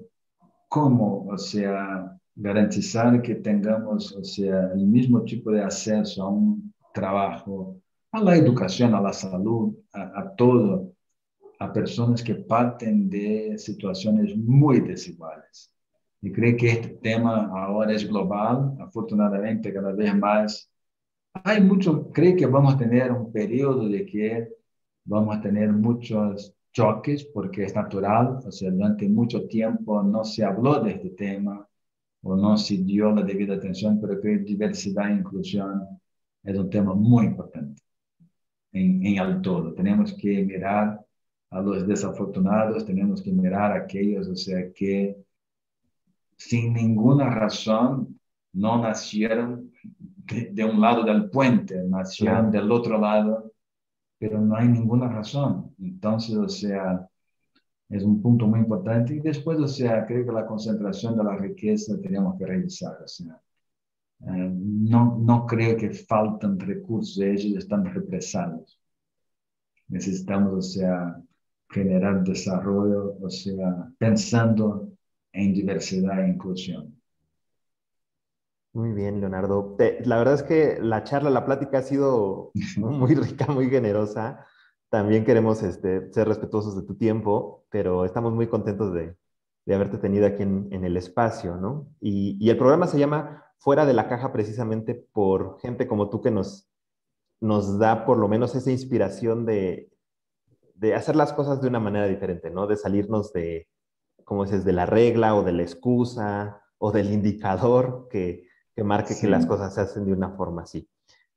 cómo, o sea, garantizar que tengamos, o sea, el mismo tipo de acceso a un trabajo, a la educación, a la salud, a, a todo, a personas que parten de situaciones muy desiguales. Y creo que este tema ahora es global, afortunadamente cada vez más. Hay mucho, creo que vamos a tener un periodo de que vamos a tener muchos choques porque es natural, o sea, durante mucho tiempo no se habló de este tema o no se dio la debida atención, pero creo que diversidad e inclusión es un tema muy importante en, en el todo. Tenemos que mirar a los desafortunados, tenemos que mirar a aquellos, o sea, que sin ninguna razón no nacieron de, un lado del puente, nacieron del otro lado, pero no hay ninguna razón. Entonces, o sea, es un punto muy importante. Y después, o sea, creo que la concentración de la riqueza tenemos que revisar. O sea, eh, no, no creo que faltan recursos, ellos están represados. Necesitamos, o sea, generar desarrollo, o sea, pensando en diversidad e inclusión. Muy bien, Leonardo. la verdad es que la charla, la plática ha sido [LAUGHS] muy rica, muy generosa. También queremos este, ser respetuosos de tu tiempo, pero estamos muy contentos de, de haberte tenido aquí en, en el espacio, ¿no? Y, y, el programa se llama Fuera de la Caja precisamente por gente como tú que nos, nos da por lo menos esa inspiración de, de hacer las cosas de una manera diferente, ¿no? De salirnos de, como dices, de la regla o de la excusa o del indicador que, que marque que las cosas se hacen de una forma así.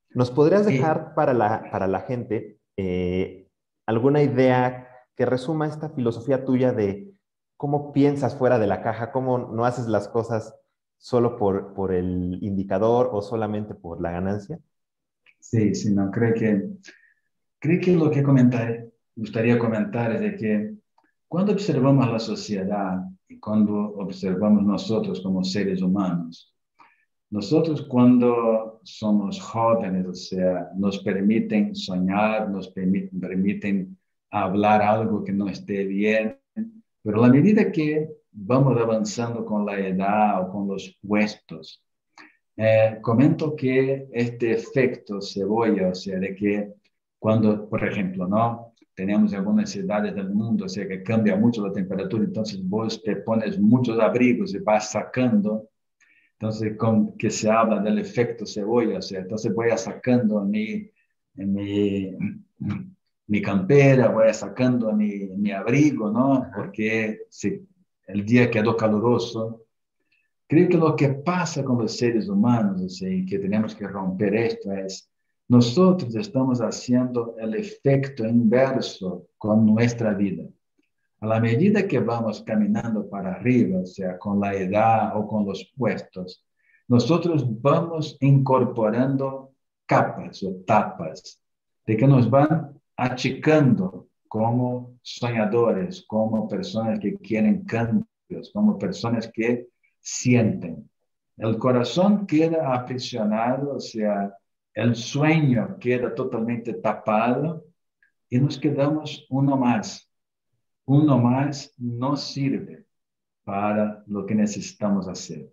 ¿Nos podrías dejar para, la, para la gente eh, alguna idea que resuma esta filosofía tuya de cómo piensas fuera de la caja, cómo no haces las cosas solo por, por el indicador o solamente por la ganancia? Sí, sí, no, creo que, creo que lo que comentar, gustaría comentar es de que cuando observamos la sociedad y cuando observamos nosotros como seres humanos. Nosotros cuando somos jóvenes, o sea, nos permiten soñar, nos permiten, hablar algo que no esté bien, pero a la medida que vamos avanzando con la edad o con los puestos, eh, comento que este efecto cebolla, o sea, de que cuando, por ejemplo, ¿no? Tenemos algunas ciudades del mundo, o sea, que cambia mucho la temperatura, entonces vos te pones muchos abrigos y vas sacando, entonces con que se habla del efecto cebolla, o sea, entonces voy a sacando mi, mi, mi campera, voy sacando mi, mi abrigo, ¿no? Porque si el día quedó caluroso, Creo que lo que pasa con los seres humanos, así, que tenemos que romper esto, es nosotros estamos haciendo el efecto inverso con nuestra vida. A la medida que vamos caminando para arriba, o sea, con la edad o con los puestos, nosotros vamos incorporando capas o tapas de que nos van achicando como soñadores, como personas que quieren cambios, como personas que sienten. El corazón queda aprisionado, o sea, el sueño queda totalmente tapado y nos quedamos uno más. Uno más no sirve para lo que necesitamos hacer.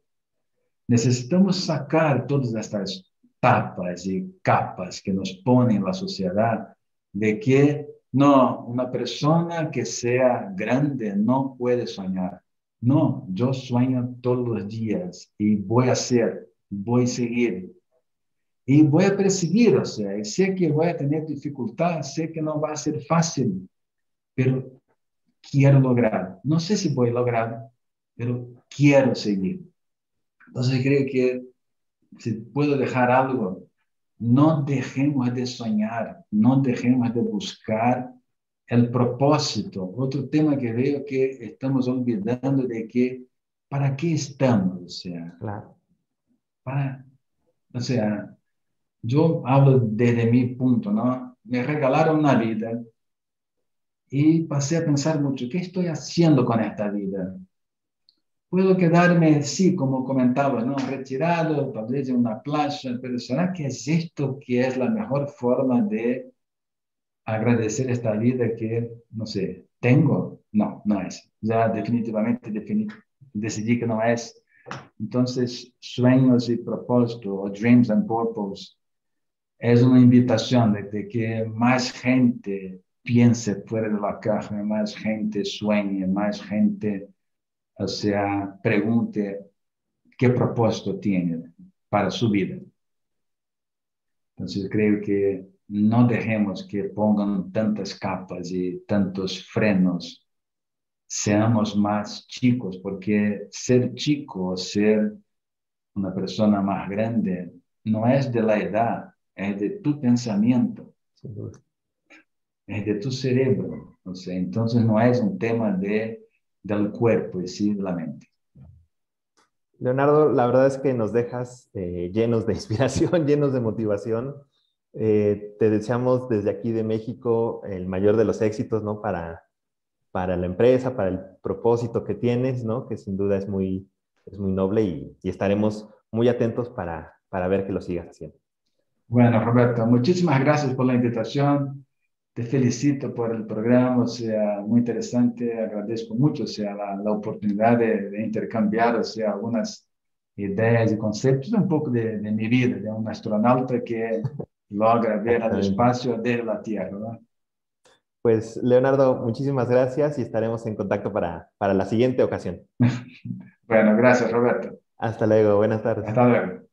Necesitamos sacar todas estas tapas y capas que nos ponen la sociedad de que no, una persona que sea grande no puede soñar. No, yo sueño todos los días y voy a hacer, voy a seguir. Y voy a perseguir, o sea, sé que voy a tener dificultad, sé que no va a ser fácil, pero quiero lograr. No sé si voy a lograr, pero quiero seguir. Entonces creo que si puedo dejar algo, no dejemos de soñar, no dejemos de buscar el propósito. Otro tema que veo que estamos olvidando de que, ¿para qué estamos? O sea, claro. para, o sea, yo hablo desde mi punto, ¿no? Me regalaron una vida y pasé a pensar mucho, ¿qué estoy haciendo con esta vida? Puedo quedarme, sí, como comentaba, ¿no? retirado, tal vez en una playa, pero ¿será que es esto que es la mejor forma de agradecer esta vida que, no sé, tengo. No, no es. Ya definitivamente decidí que no es. Entonces, sueños y propósito, o dreams and purpose, es una invitación de, que más gente piense fuera de la caja, más gente sueñe, más gente, o sea, pregunte qué propósito tiene para su vida. Entonces, creo que no dejemos que pongan tantas capas y tantos frenos. Seamos más chicos, porque ser chico o ser una persona más grande no es de la edad, es de tu pensamiento, es de tu cerebro. O sea, entonces no es un tema de, del cuerpo, y sí de la mente. Leonardo, la verdad es que nos dejas eh, llenos de [LAUGHS] inspiración, llenos de motivación. Eh, te deseamos desde aquí de México el mayor de los éxitos, ¿no? Para, para la empresa, para el propósito que tienes, ¿no? Que sin duda es muy, es muy noble y, y estaremos muy atentos para, para ver que lo sigas haciendo. Bueno, Roberto, muchísimas gracias por la invitación. Te felicito por el programa, o sea, muy interesante. Agradezco mucho, o sea, la, la oportunidad de, de, intercambiar, o sea, algunas ideas y conceptos, un poco de, de mi vida, de un astronauta que logra ver al espacio de la Tierra. ¿no? Pues Leonardo, muchísimas gracias y estaremos en contacto para, para la siguiente ocasión. [LAUGHS] bueno, gracias Roberto. Hasta luego, buenas tardes. Hasta luego.